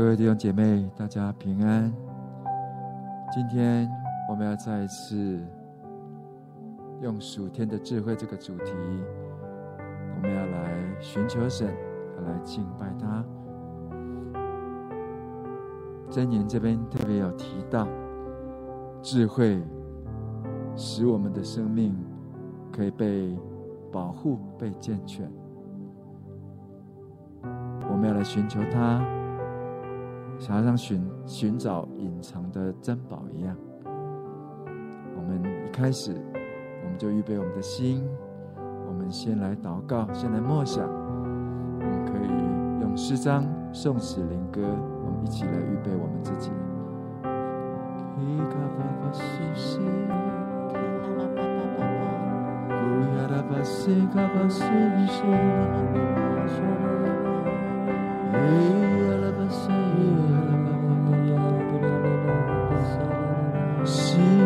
各位弟兄姐妹，大家平安。今天我们要再一次用属天的智慧这个主题，我们要来寻求神，来敬拜他。箴言这边特别有提到，智慧使我们的生命可以被保护、被健全。我们要来寻求他。想要像寻寻找隐藏的珍宝一样，我们一开始，我们就预备我们的心，我们先来祷告，先来默想，我们可以用诗章、颂词、灵歌，我们一起来预备我们自己。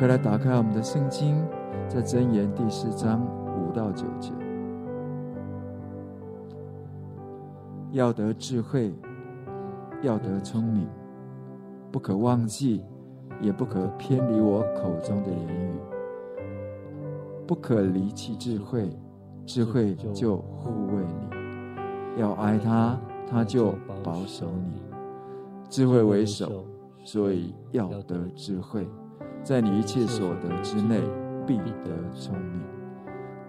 快来打开我们的圣经，在箴言第四章五到九节，要得智慧，要得聪明，不可忘记，也不可偏离我口中的言语，不可离弃智慧，智慧就护卫你；要爱他，他就保守你。智慧为首，所以要得智慧。在你一切所得之内，必得聪明。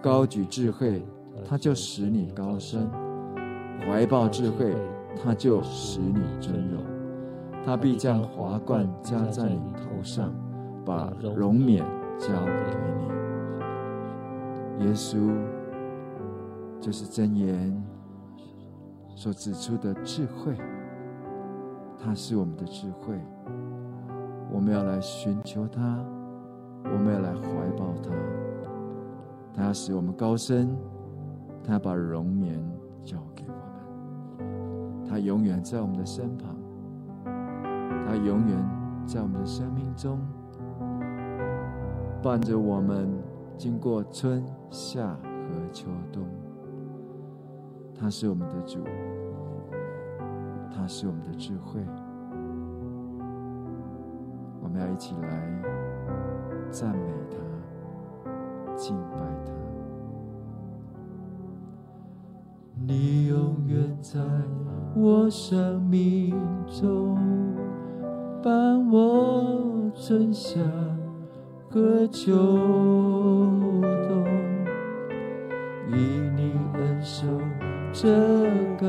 高举智慧，他就使你高升；怀抱智慧，他就使你尊荣。他必将华冠加在你头上，把荣冕交给你。耶稣就是真言所指出的智慧，他是我们的智慧。我们要来寻求他，我们要来怀抱他，他使我们高升，他把荣冕交给我们，他永远在我们的身旁，他永远在我们的生命中伴着我们，经过春夏和秋冬，他是我们的主，他是我们的智慧。我们要一起来赞美他，敬拜他。你永远在我生命中，伴我春夏和秋冬，以你恩手遮盖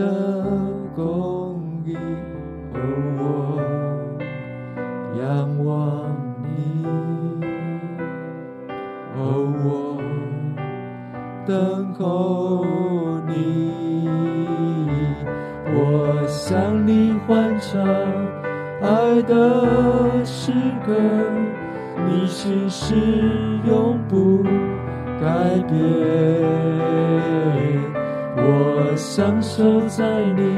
的公享受在你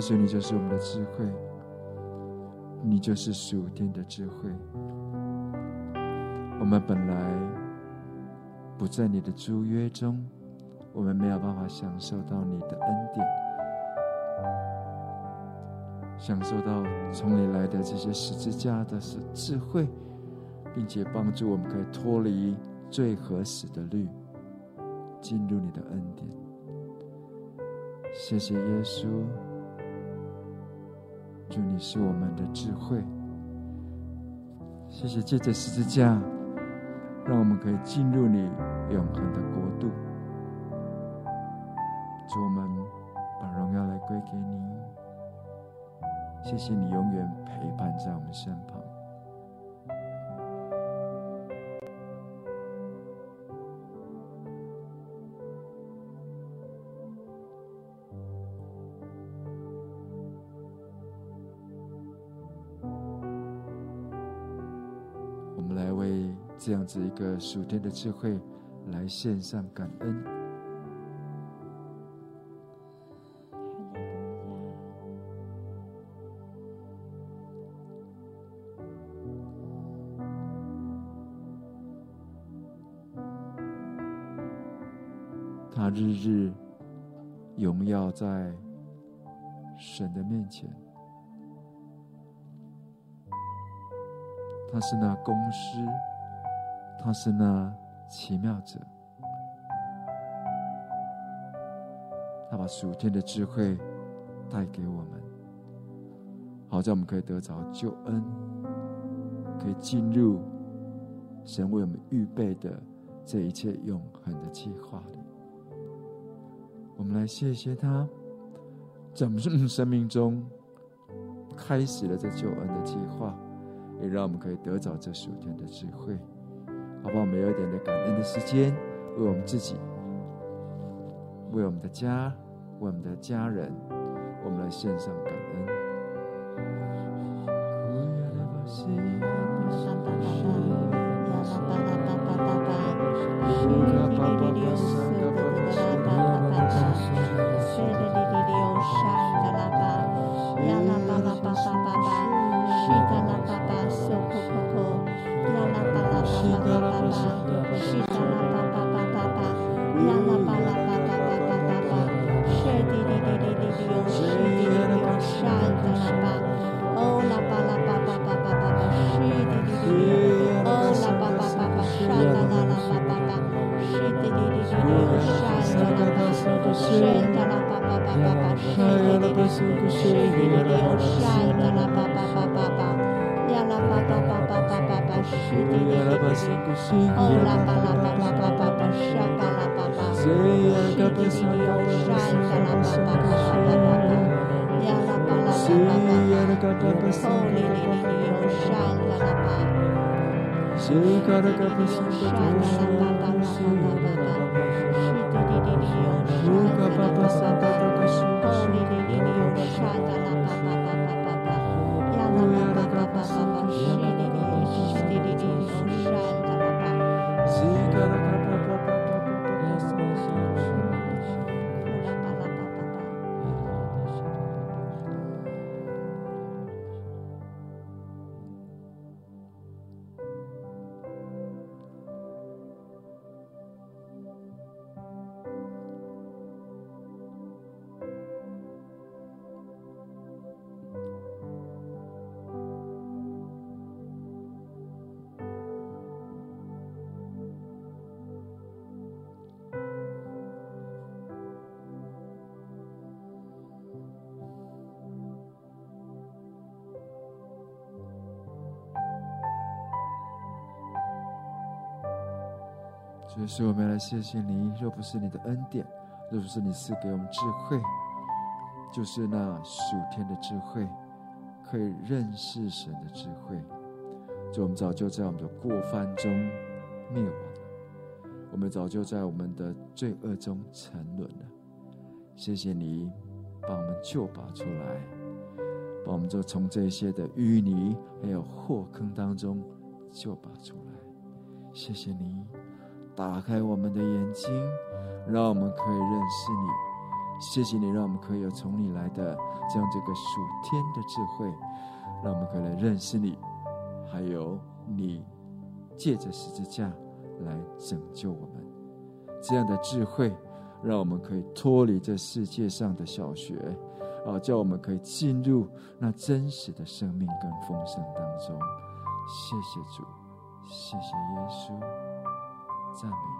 耶稣，你就是我们的智慧，你就是属天的智慧。我们本来不在你的租约中，我们没有办法享受到你的恩典，享受到从你来的这些十字架的是智慧，并且帮助我们可以脱离最合适的律，进入你的恩典。谢谢耶稣。主，你是我们的智慧。谢谢借着十字架，让我们可以进入你永恒的国度。主，我们把荣耀来归给你。谢谢你永远陪伴在我们身旁。这样子一个属天的智慧来献上感恩。他日日荣耀在神的面前，他是那公师，他是那奇妙者，他把属天的智慧带给我们，好在我们可以得着救恩，可以进入神为我们预备的这一切永恒的计划里。我们来谢谢他，在我们生命中开始了这救恩的计划，也让我们可以得着这属天的智慧。好不好？我们有一点的感恩的时间，为我们自己，为我们的家，为我们的家人，我们来献上感恩。所以说，我们要来谢谢你。若不是你的恩典，若不是你赐给我们智慧，就是那属天的智慧，可以认识神的智慧，就我们早就在我们的过犯中灭亡了，我们早就在我们的罪恶中沉沦了。谢谢你把我们救拔出来，把我们就从这些的淤泥还有祸坑当中救拔出来。谢谢你。打开我们的眼睛，让我们可以认识你。谢谢你，让我们可以有从你来的这样这个属天的智慧，让我们可以来认识你。还有你借着十字架来拯救我们，这样的智慧，让我们可以脱离这世界上的小学，啊，叫我们可以进入那真实的生命跟丰盛当中。谢谢主，谢谢耶稣。赞美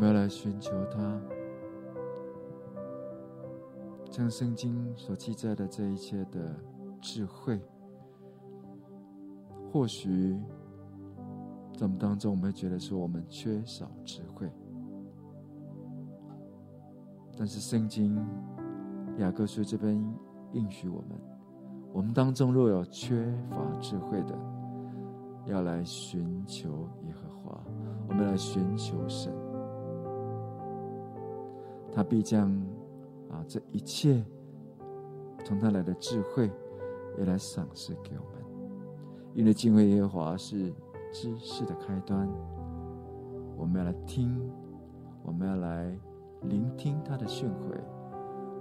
我们要来寻求他，将圣经所记载的这一切的智慧，或许在我们当中，我们会觉得说我们缺少智慧，但是圣经雅各书这边应许我们，我们当中若有缺乏智慧的，要来寻求耶和华，我们来寻求神，他必将啊这一切从他来的智慧也来赏赐给我们。因为敬畏耶和华是知识的开端，我们要来听，我们要来聆听他的训诲，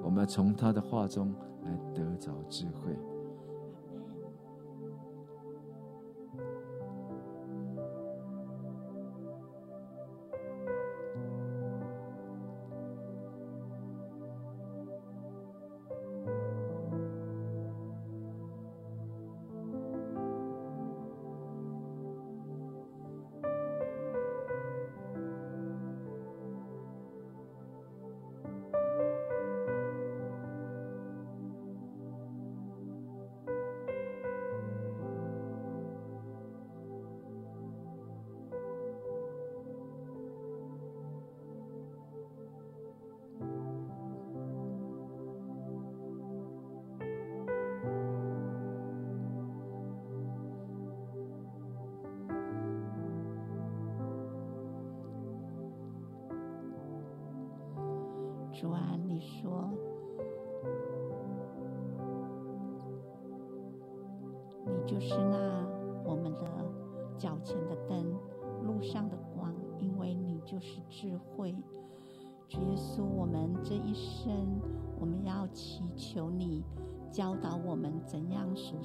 我们要从他的话中来得着智慧。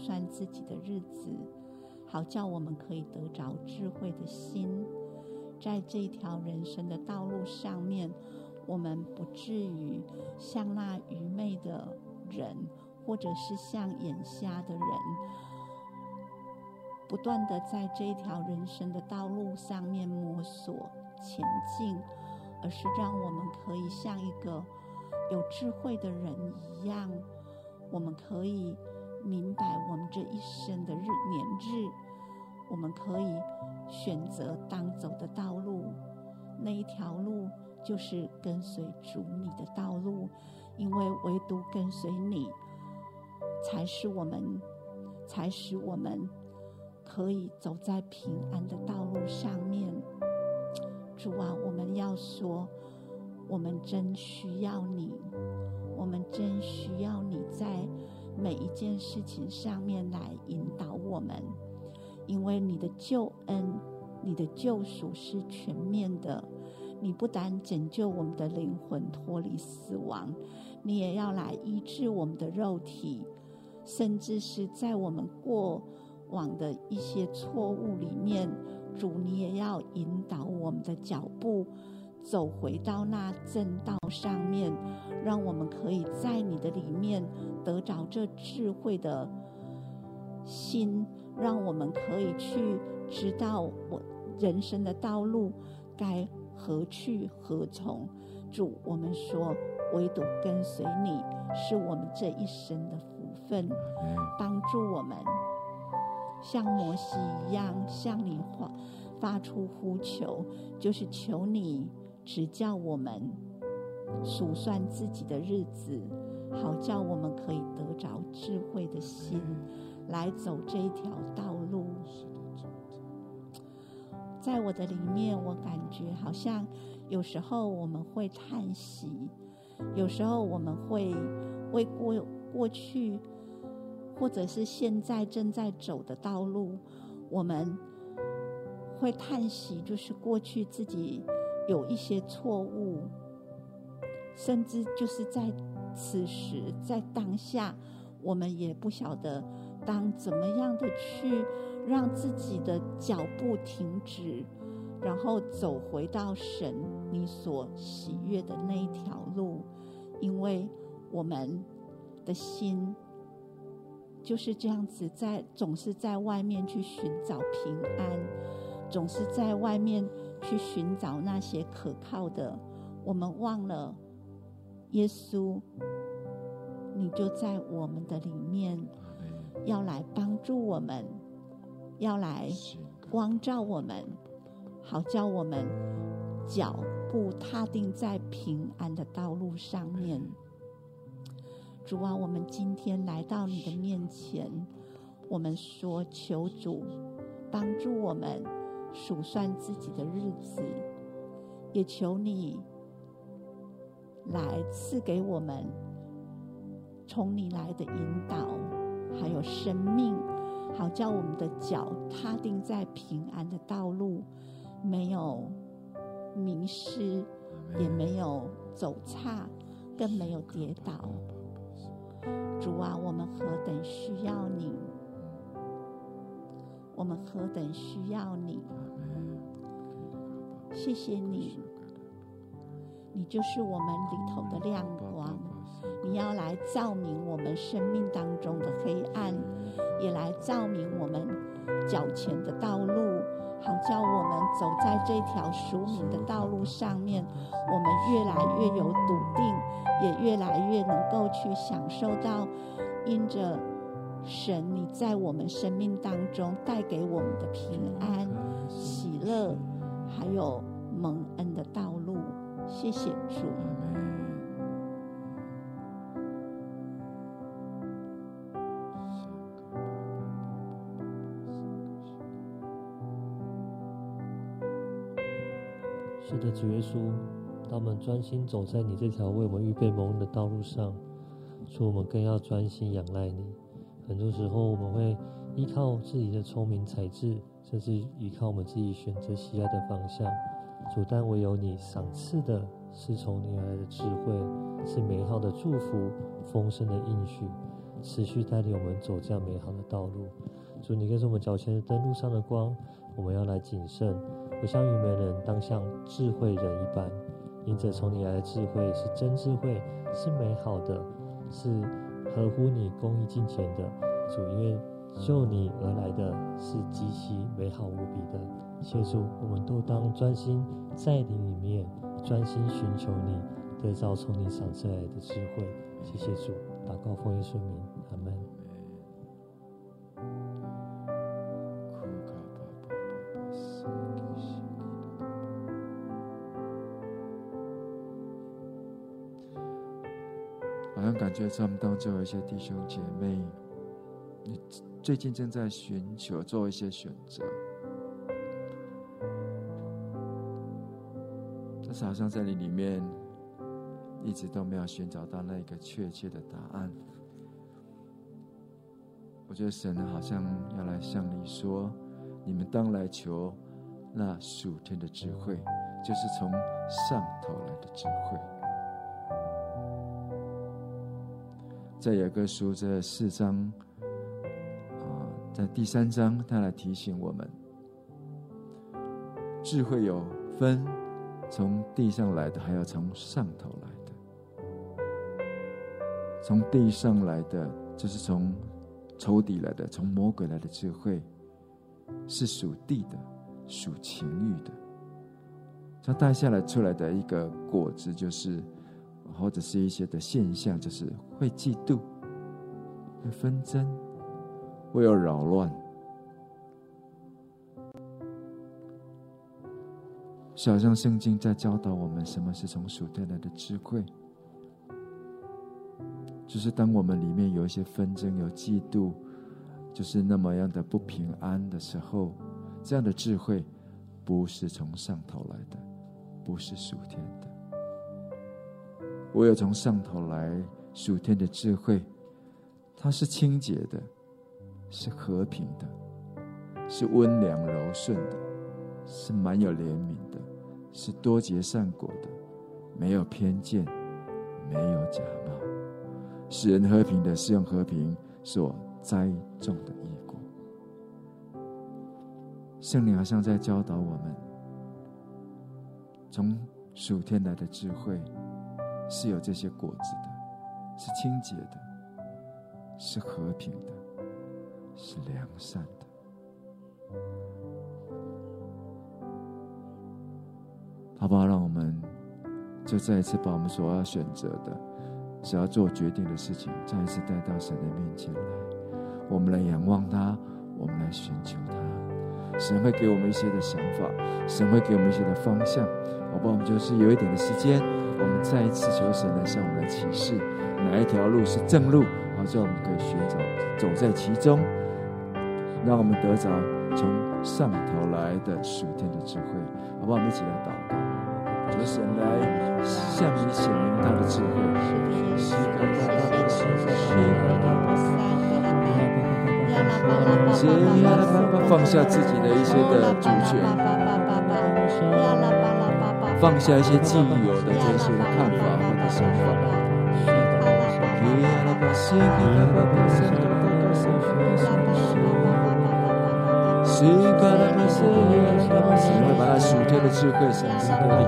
算自己的日子，好叫我们可以得着智慧的心，在这条人生的道路上面。我们不至于像那愚昧的人，或者是像眼瞎的人，不断的在这一条人生的道路上面摸索前进，而是让我们可以像一个有智慧的人一样，我们可以明白我们这一生的日年日，我们可以选择当走的道路，那一条路。就是跟随主你的道路，因为唯独跟随你，才是我们，才使我们可以走在平安的道路上面。主啊，我们要说，我们真需要你，我们真需要你在每一件事情上面来引导我们，因为你的救恩、你的救赎是全面的。你不但拯救我们的灵魂脱离死亡，你也要来医治我们的肉体，甚至是在我们过往的一些错误里面，主你也要引导我们的脚步，走回到那正道上面，让我们可以在你的里面得着这智慧的心，让我们可以去知道我人生的道路该。何去何从？主，我们说，唯独跟随你，是我们这一生的福分。帮助我们，像摩西一样，向你发发出呼求，就是求你指教我们数算自己的日子，好叫我们可以得着智慧的心，来走这一条道路。在我的里面，我感觉好像有时候我们会叹息，有时候我们会为过过去或者是现在正在走的道路，我们会叹息，就是过去自己有一些错误，甚至就是在此时在当下，我们也不晓得当怎么样的去。让自己的脚步停止，然后走回到神你所喜悦的那一条路，因为我们的心就是这样子在，总是在外面去寻找平安，总是在外面去寻找那些可靠的，我们忘了耶稣，你就在我们的里面，要来帮助我们，要来光照我们，好叫我们脚步踏定在平安的道路上面。主啊，我们今天来到你的。面前，我们说求主帮助我们数算自己的日子，也求你来赐给我们从你来的引导，还有生命，好叫我们的脚踏定在平安的道路，没有迷失，也没有走差，更没有跌倒。主啊，我们何等需要你！我们何等需要你！谢谢你，你就是我们里头的亮光。你要来照明我们生命当中的黑暗，也来照明我们脚前的道路，好叫我们走在这条属灵的道路上面，我们越来越有笃定。也越来越能够去享受到，因着神你在我们生命当中带给我们的平安、喜乐，还有蒙恩的道路。谢谢主。是的，主耶稣。当我们专心走在你这条为我们预备蒙恩的道路上，所以我们更要专心仰赖你。很多时候，我们会依靠自己的聪明才智，甚至依靠我们自己选择喜爱的方向。主，但唯有你赏赐的是从你而来的智慧，是美好的祝福、丰盛的应许，持续带领我们走这样美好的道路。主，你更是我们脚前的灯路上的光，我们要来谨慎，不像愚昧人，当像智慧人一般。因着从你来的智慧是真智慧，是美好的，是合乎你公义境界的。主，因为就你而来的是极其美好无比的。谢主，我们都当专心在你里面，专心寻求你，得着从你赏赐来的智慧。谢谢主，祷告奉耶稣名，阿门。感觉在我们当中有一些弟兄姐妹，你最近正在寻求做一些选择，但是好像在你里面一直都没有寻找到那个确切的答案。我觉得神好像要来向你说：你们当来求那属天的智慧，就是从上头来的智慧。在雅各书这四章，啊，在第三章，他来提醒我们，智慧有分从地上来的，还有从上头来的。从地上来的，就是从仇敌来的，从魔鬼来的智慧，是属地的，属情欲的。它带下来出来的一个果子，就是。或者是一些的现象，就是会嫉妒、会纷争、会有扰乱。小像圣经在教导我们，什么是从属天来的智慧，就是当我们里面有一些纷争、有嫉妒，就是那么样的不平安的时候，这样的智慧不是从上头来的，不是属天的。唯有从上头来属天的智慧，它是清洁的，是和平的，是温良柔顺的，是蛮有怜悯的，是多结善果的，没有偏见，没有假冒，使人和平的，是用和平所栽种的义果。圣灵好像在教导我们，从属天来的智慧。是有这些果子的，是清洁的，是和平的，是良善的。好不好？让我们就再一次把我们所要选择的、只要做决定的事情，再一次带到神的面前来。我们来仰望他，我们来寻求他。神会给我们一些的想法，神会给我们一些的方向。好不好？我们就是有一点的时间，我们再一次求神来向我们来启示哪一条路是正路，好，叫我们可以寻找走在其中，让我们得着从上头来的属天的智慧。好不好？我们一起来祷告，求神来向你显明他的智慧。放下自己的一些的主权。放下一些既有的这些看法或者想法。你会把那属天的智慧赏赐给你。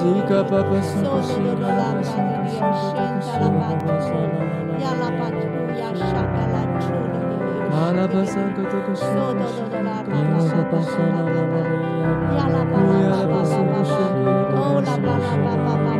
Sika papa suka shira la suka shira suka shira ya la patu ya shaka la chuli ala pasa ka to ka shira so do do la papa suka shira la ya la papa papa papa oh la papa papa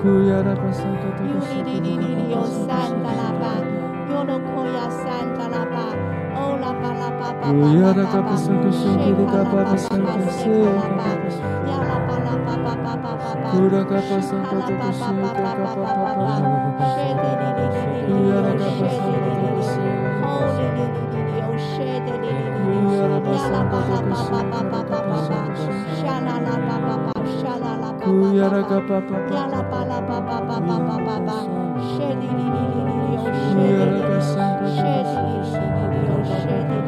就是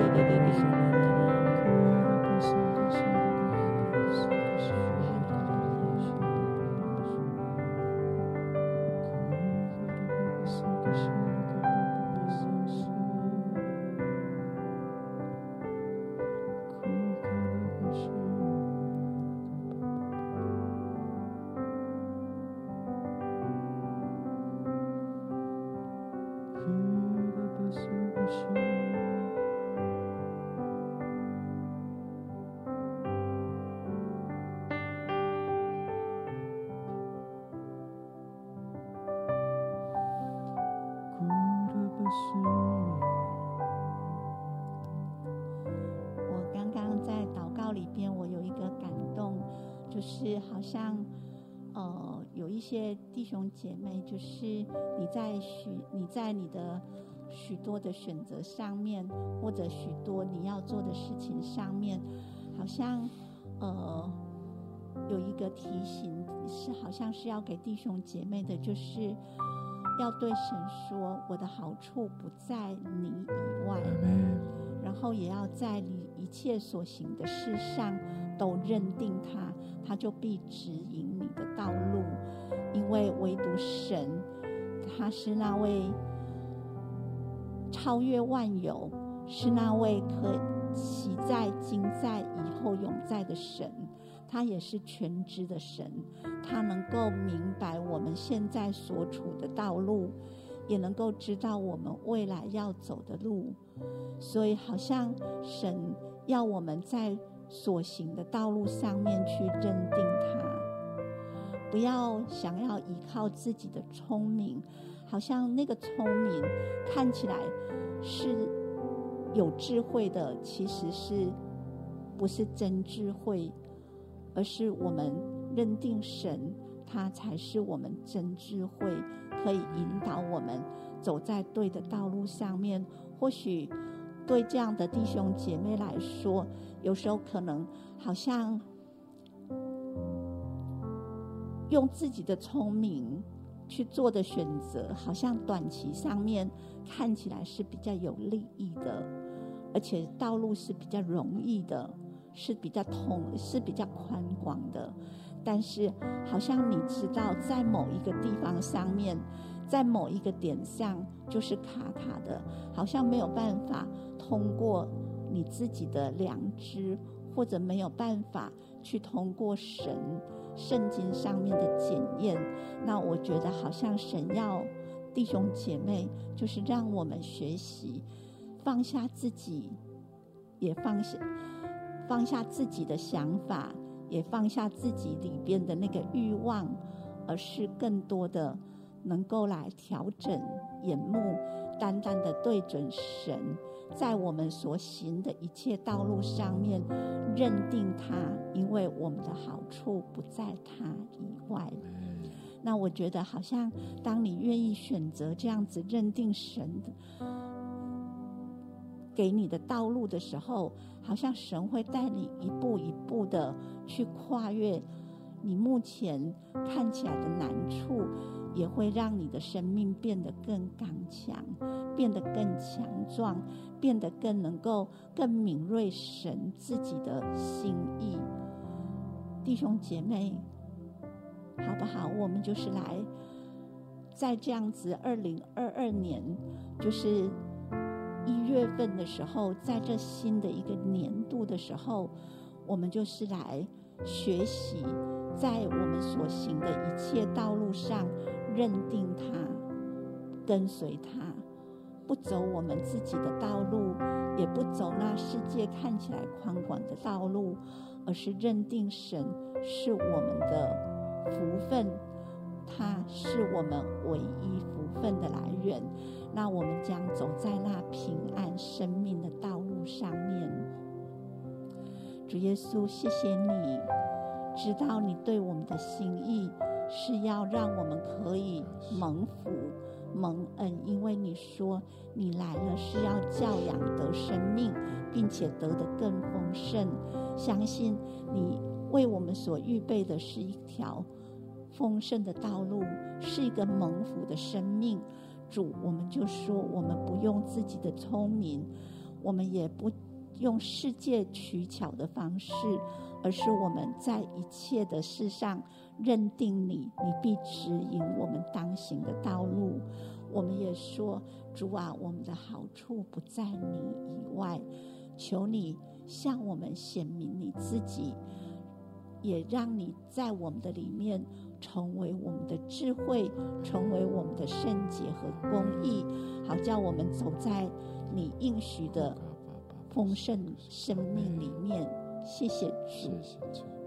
有一些弟兄姐妹，就是你在许你在你的许多的选择上面，或者许多你要做的事情上面，好像呃有一个提醒，是好像是要给弟兄姐妹的，就是要对神说，我的好处不在你以外，然后也要在你一切所行的事上都认定他。他就必指引你的道路，因为唯独神，他是那位超越万有，是那位可昔在、今在、以后永在的神。他也是全知的神，他能够明白我们现在所处的道路，也能够知道我们未来要走的路。所以，好像神要我们在。所行的道路上面去认定他，不要想要依靠自己的聪明，好像那个聪明看起来是有智慧的，其实是不是真智慧？而是我们认定神，他才是我们真智慧，可以引导我们走在对的道路上面。或许对这样的弟兄姐妹来说，有时候可能好像用自己的聪明去做的选择，好像短期上面看起来是比较有利益的，而且道路是比较容易的。是比较通，是比较宽广的，但是好像你知道，在某一个地方上面，在某一个点上就是卡卡的，好像没有办法通过你自己的良知，或者没有办法去通过神圣经上面的检验。那我觉得好像神要弟兄姐妹，就是让我们学习放下自己，也放下。放下自己的想法，也放下自己里边的那个欲望，而是更多的能够来调整眼目，单单的对准神，在我们所行的一切道路上面认定他，因为我们的好处不在他以外。那我觉得，好像当你愿意选择这样子认定神给你的道路的时候，好像神会带你一步一步的去跨越你目前看起来的难处，也会让你的生命变得更刚强，变得更强壮，变得更能够更敏锐神自己的心意。弟兄姐妹，好不好？我们就是来在这样子二零二二年，就是。一月份的时候，在这新的一个年度的时候，我们就是来学习，在我们所行的一切道路上认定他，跟随他，不走我们自己的道路，也不走那世界看起来宽广的道路，而是认定神是我们的福分，他是我们唯一福分的来源。那我们将走在那平安生命的道路上面。主耶稣，谢谢你，知道你对我们的心意是要让我们可以蒙福蒙恩，因为你说你来了是要教养得生命，并且得的更丰盛。相信你为我们所预备的是一条丰盛的道路，是一个蒙福的生命。主，我们就说，我们不用自己的聪明，我们也不用世界取巧的方式，而是我们在一切的事上认定你，你必指引我们当行的道路。我们也说，主啊，我们的好处不在你以外，求你向我们显明你自己，也让你在我们的里面。成为我们的智慧，成为我们的圣洁和公义，好叫我们走在你应许的丰盛生命里面。谢谢主。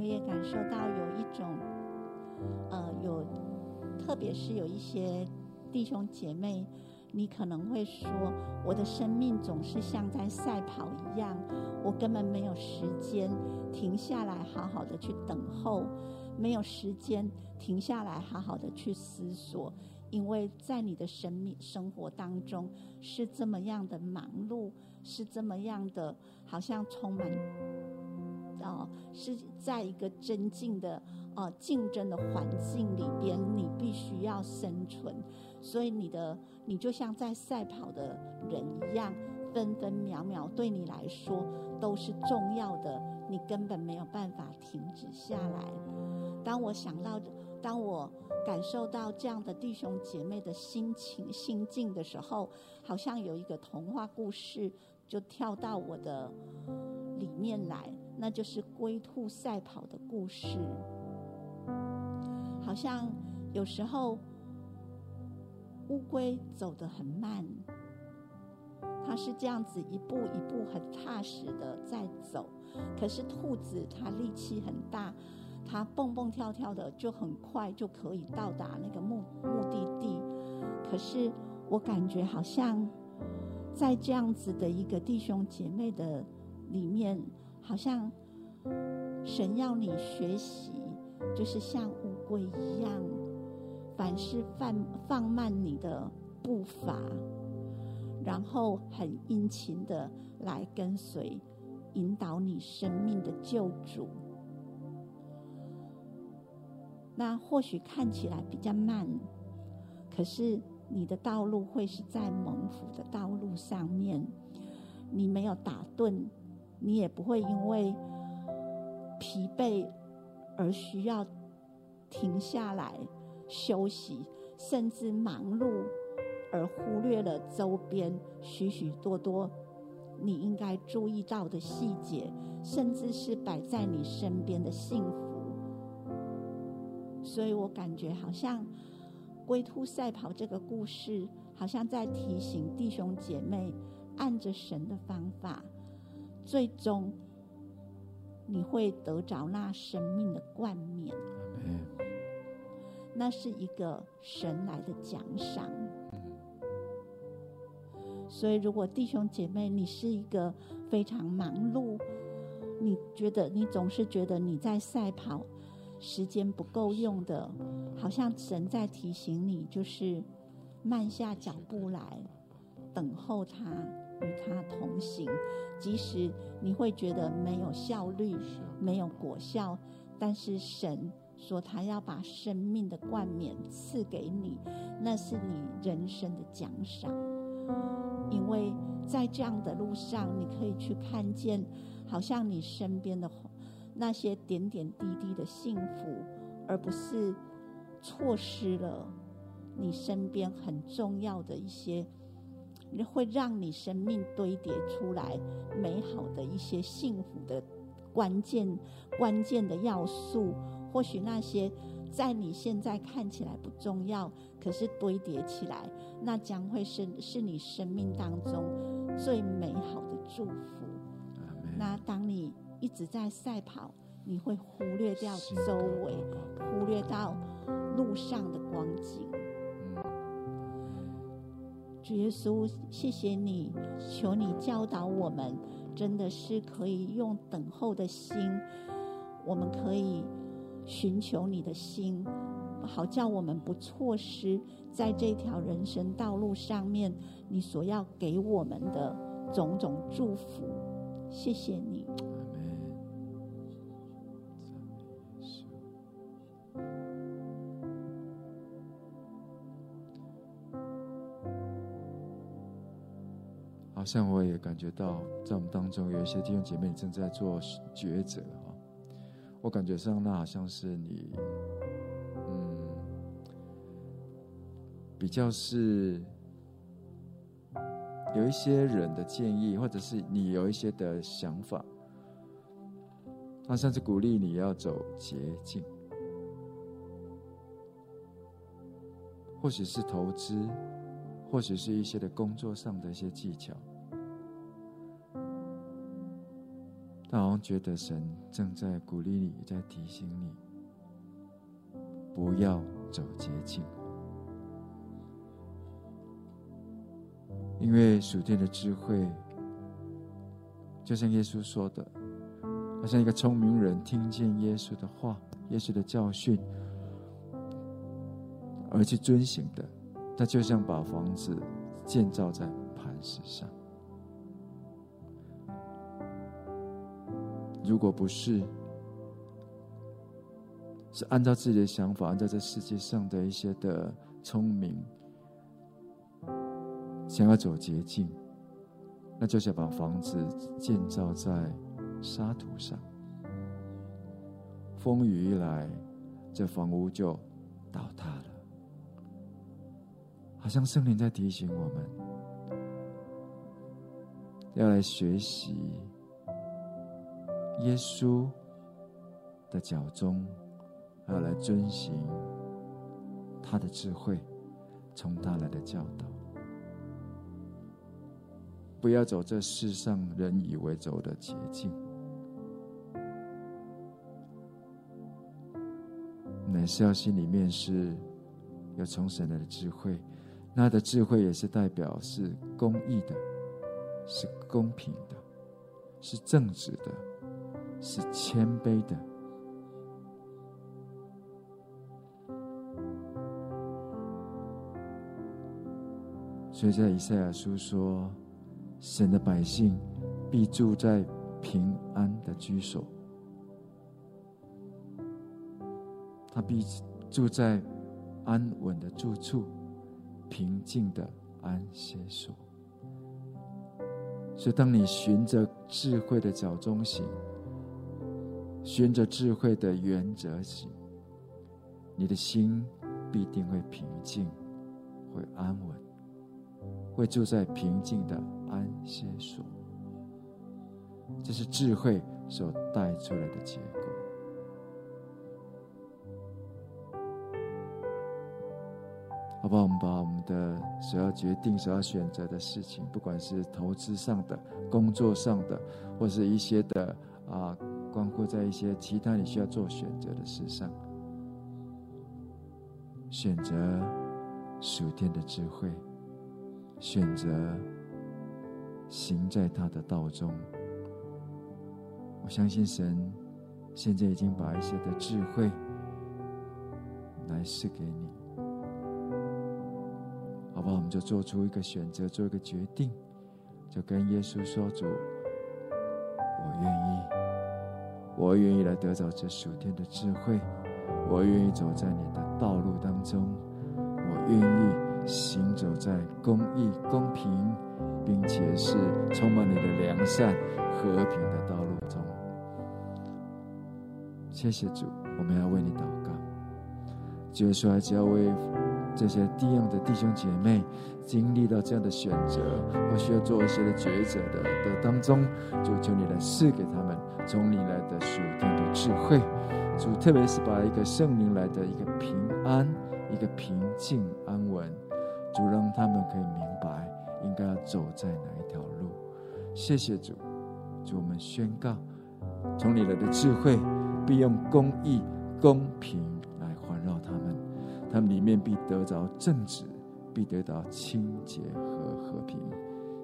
我也感受到有一种，呃，有，特别是有一些弟兄姐妹，你可能会说，我的生命总是像在赛跑一样，我根本没有时间停下来好好的去等候，没有时间停下来好好的去思索，因为在你的生命生活当中是这么样的忙碌，是这么样的，好像充满。哦，是在一个真竞的呃竞争的环境里边，你必须要生存，所以你的你就像在赛跑的人一样，分分秒秒对你来说都是重要的，你根本没有办法停止下来。当我想到当我感受到这样的弟兄姐妹的心情心境的时候，好像有一个童话故事就跳到我的里面来，那就是龟兔赛跑的故事。好像有时候乌龟走得很慢，它是这样子一步一步很踏实的在走，可是兔子它力气很大。它蹦蹦跳跳的，就很快就可以到达那个目目的地。可是我感觉好像在这样子的一个弟兄姐妹的里面，好像神要你学习，就是像乌龟一样，凡事放放慢你的步伐，然后很殷勤的来跟随，引导你生命的救主。那或许看起来比较慢，可是你的道路会是在蒙福的道路上面。你没有打盹，你也不会因为疲惫而需要停下来休息，甚至忙碌而忽略了周边许许多多你应该注意到的细节，甚至是摆在你身边的幸福。所以我感觉好像龟兔赛跑这个故事，好像在提醒弟兄姐妹，按着神的方法，最终你会得着那生命的冠冕。那是一个神来的奖赏。所以，如果弟兄姐妹，你是一个非常忙碌，你觉得你总是觉得你在赛跑。时间不够用的，好像神在提醒你，就是慢下脚步来，等候他，与他同行。即使你会觉得没有效率，没有果效，但是神说他要把生命的冠冕赐给你，那是你人生的奖赏。因为在这样的路上，你可以去看见，好像你身边的。那些点点滴滴的幸福，而不是错失了你身边很重要的一些，会让你生命堆叠出来美好的一些幸福的关键关键的要素。或许那些在你现在看起来不重要，可是堆叠起来，那将会是是你生命当中最美好的祝福。那当你。一直在赛跑，你会忽略掉周围，忽略到路上的光景。主耶稣，谢谢你，求你教导我们，真的是可以用等候的心，我们可以寻求你的心，好叫我们不错失在这条人生道路上面你所要给我们的种种祝福。谢谢你。像我也感觉到，在我们当中有一些弟兄姐妹正在做抉择哈。我感觉上那好像是你，嗯，比较是有一些人的建议，或者是你有一些的想法，他甚至鼓励你要走捷径，或许是投资，或许是一些的工作上的一些技巧。但好像觉得神正在鼓励你，在提醒你，不要走捷径，因为属天的智慧，就像耶稣说的，好像一个聪明人听见耶稣的话、耶稣的教训，而去遵行的，他就像把房子建造在磐石上。如果不是，是按照自己的想法，按照这世界上的一些的聪明，想要走捷径，那就是把房子建造在沙土上。风雨一来，这房屋就倒塌了。好像圣灵在提醒我们，要来学习耶稣的脚踪，还要来遵循他的智慧，从他来的教导。不要走这世上人以为走的捷径，乃是要心里面是有从神来的智慧，那的智慧也是代表是公义的，是公平的，是正直的，是谦卑的。所以在以赛亚书说。神的百姓必住在平安的居所，他必住在安稳的住处，平静的安歇所。所以，当你循着智慧的脚踪行，循着智慧的原则行，你的心必定会平静，会安稳，会住在平静的。安歇所，这是智慧所带出来的结果。好不好？我们把我们的所要决定、所要选择的事情，不管是投资上的、工作上的，或是一些的啊，光顾在一些其他你需要做选择的事上，选择属天的智慧，选择。行在他的道中，我相信神现在已经把一些的智慧来赐给你，好不好？我们就做出一个选择，做一个决定，就跟耶稣说：“主，我愿意，我愿意来得着这属天的智慧，我愿意走在你的道路当中，我愿意行走在公义、公平。”并且是充满你的良善、和平的道路中。谢谢主，我们要为你祷告。就是说，只要为这些弟兄的弟兄姐妹经历到这样的选择，或需要做一些的抉择的的当中，就求你来赐给他们从你来的属天的智慧。主，特别是把一个圣灵来的一个平安、一个平静安稳，主让他们可以明白。应该要走在哪一条路？谢谢主，主我们宣告，从你来的智慧，必用公义、公平，他们里面必得着正直，必得到清洁和和平。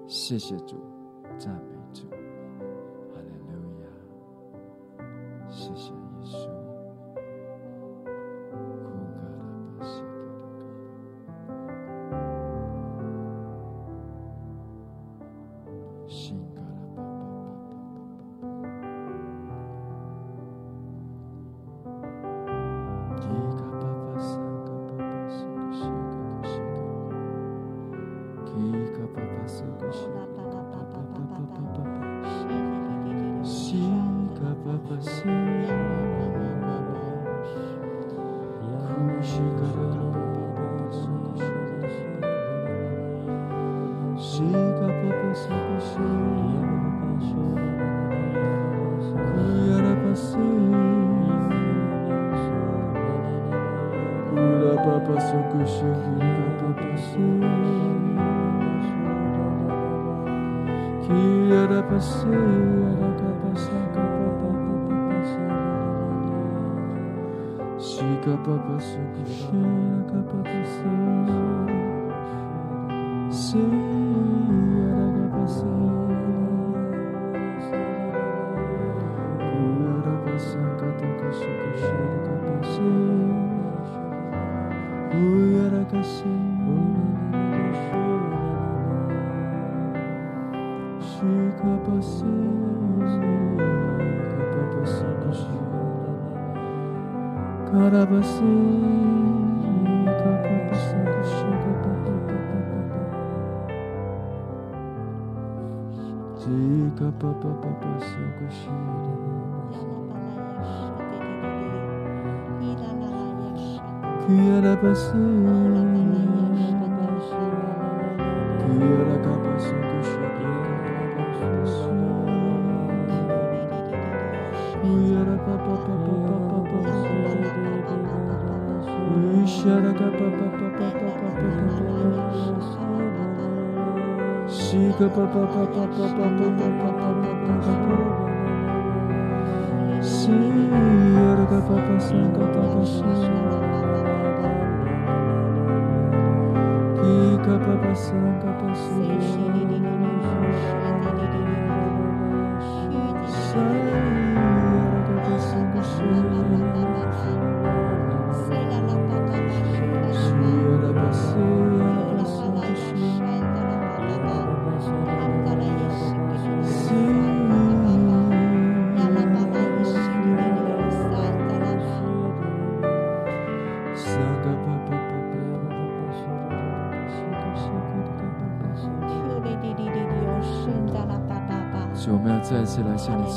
谢谢主，赞美主，哈利路亚，谢谢。que era para ser, era para ser, Chica papa suquinha, capa passar. Se era passar. Como era passar, cataca suquinha, capa passar. Kuyara basi Kuyara Sika pa pa pa pa pa pa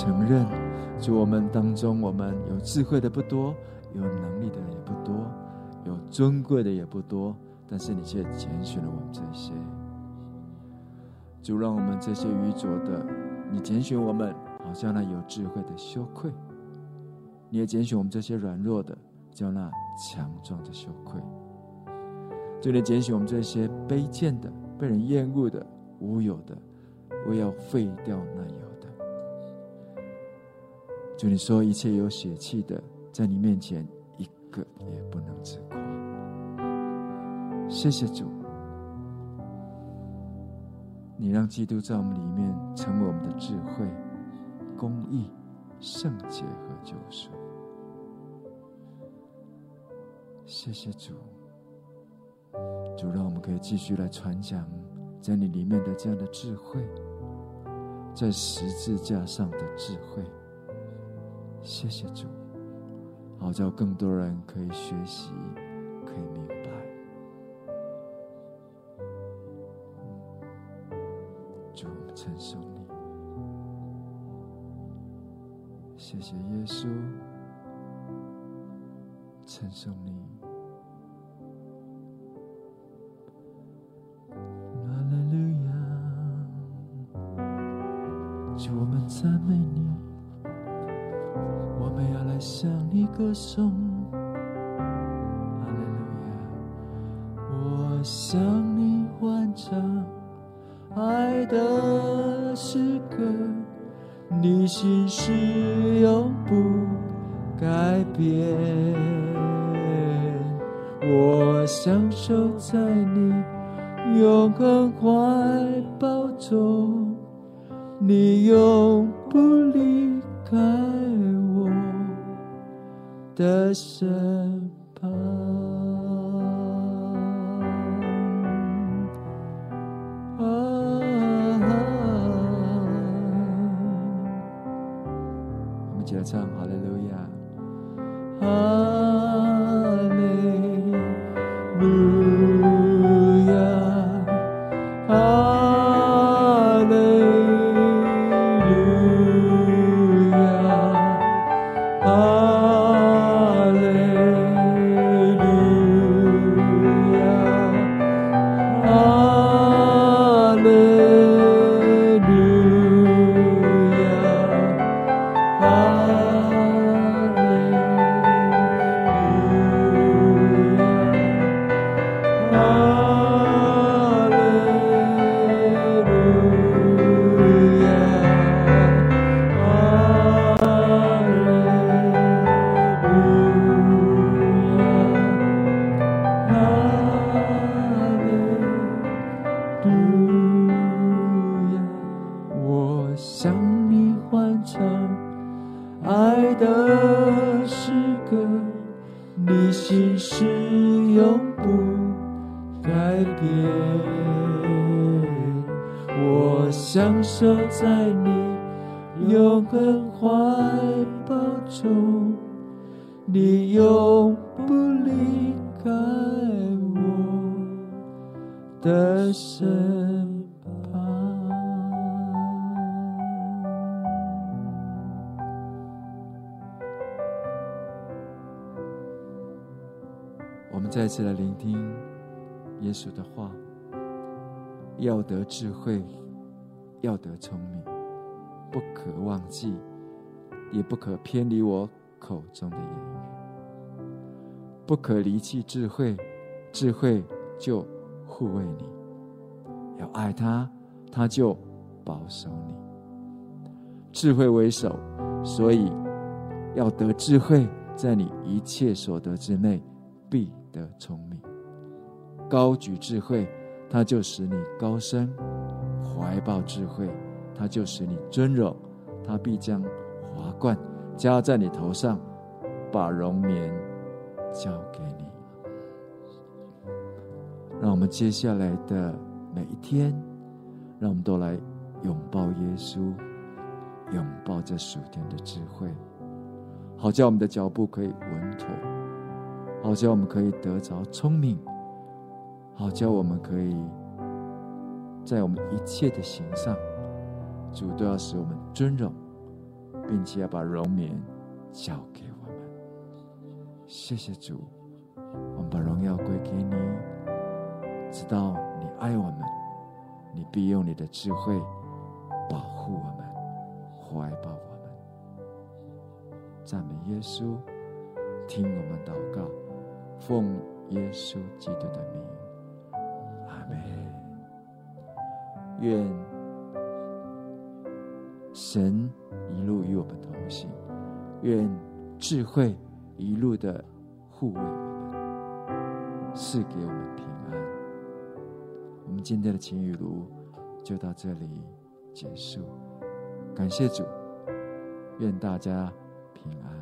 承认，主，我们当中我们有智慧的不多，有能力的也不多，有尊贵的也不多，但是你却拣选了我们这些。主，让我们这些愚拙的，你拣选我们，好像那有智慧的羞愧；你也拣选我们这些软弱的，叫那强壮的羞愧。主，你拣选我们这些卑贱的、被人厌恶的、无有的。我要废掉那有。主，你说一切有血气的，在你面前一个也不能自夸。谢谢主，你让基督在我们里面成为我们的智慧、公义、圣洁和救赎。谢谢主，主让我们可以继续来传讲在你里面的这样的智慧。在十字架上的智慧，谢谢主，好叫更多人可以学习，可以明白。主，我们称颂你，谢谢耶稣，称颂你。你次来聆听耶稣的话：要得智慧，要得聪明，不可忘记，也不可偏离我口中的言语。不可离弃智慧，智慧就护卫你；要爱他，他就保守你。智慧为首，所以要得智慧，在你一切所得之内，必的聪明。高举智慧，它就使你高升；怀抱智慧，它就使你尊荣。它必将华冠加在你头上，把荣冕交给你。让我们接下来的每一天，让我们都来拥抱耶稣。拥抱这属天的智慧，好叫我们的脚步可以稳妥，好叫我们可以得着聪明，好叫我们可以在我们一切的行上，主都要使我们尊荣，并且要把荣冕交给我们。谢谢主，我们把荣耀归给你，知道你爱我们，你必用你的智慧保护我们。怀抱我们，赞美耶稣，听我们祷告，奉耶稣基督的名，阿门。愿神一路与我们同行，愿智慧一路的护卫我们，赐给我们平安。我们今天的情雨录就到这里结束。感谢主，愿大家平安